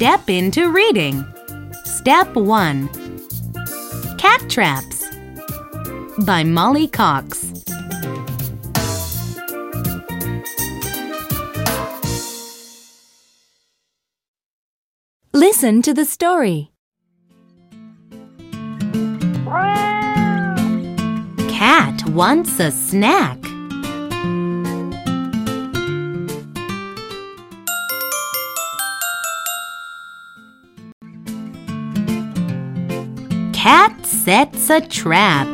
step into reading. Step 1 Cat Traps by Molly Coxe. Listen to the story. Cat wants a snack. Cat sets a trap.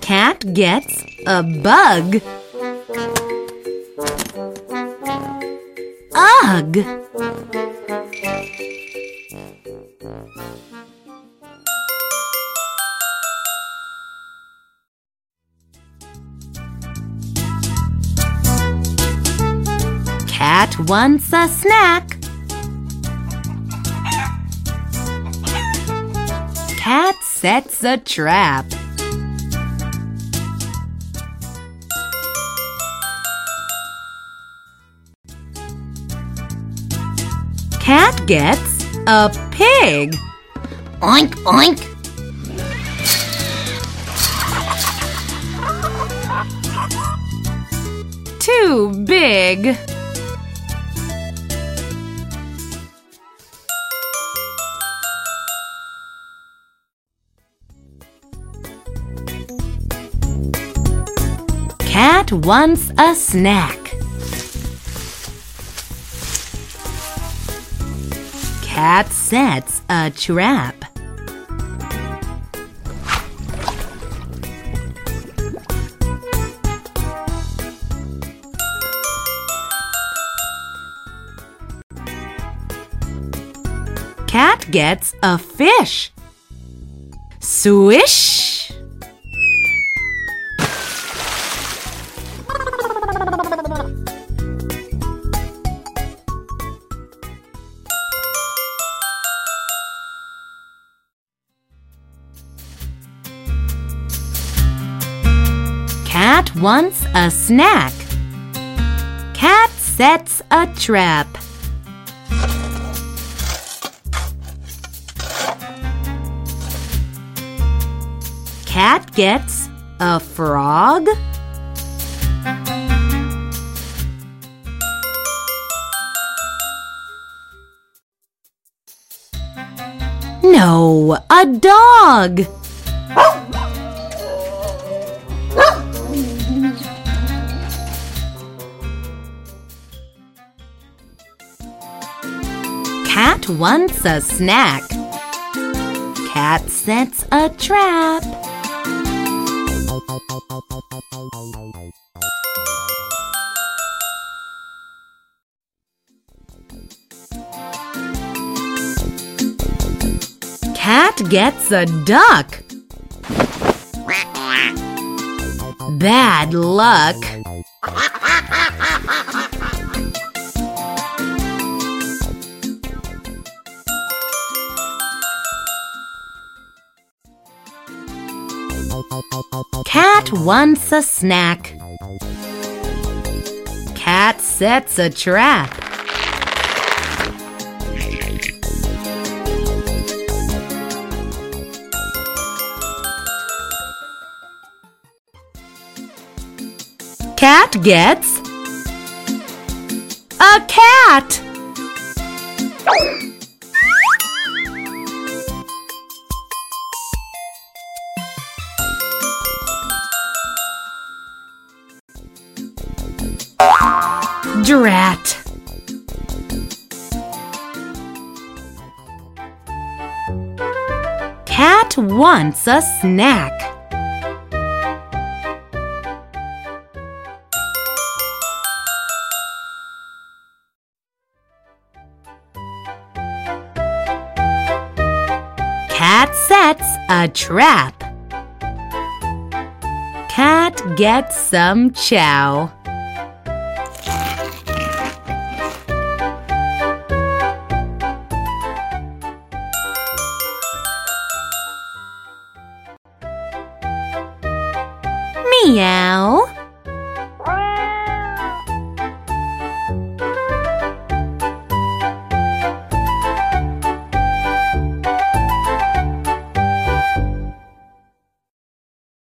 Cat gets a bug. Ugh! Cat wants a snack. Cat sets a trap. Cat gets a pig. Oink, oink. Too big. Cat wants a snack. Cat sets a trap. Cat gets a fish. Swish! Cat wants a snack. Cat sets a trap. Cat gets a frog. No, a dog. Cat wants a snack. Cat sets a trap. Cat gets a duck. Bad luck. Cat wants a snack. Cat sets a trap. Cat gets a cat. Drat. Cat wants a snack. Cat sets a trap. Cat gets some chow. Meow.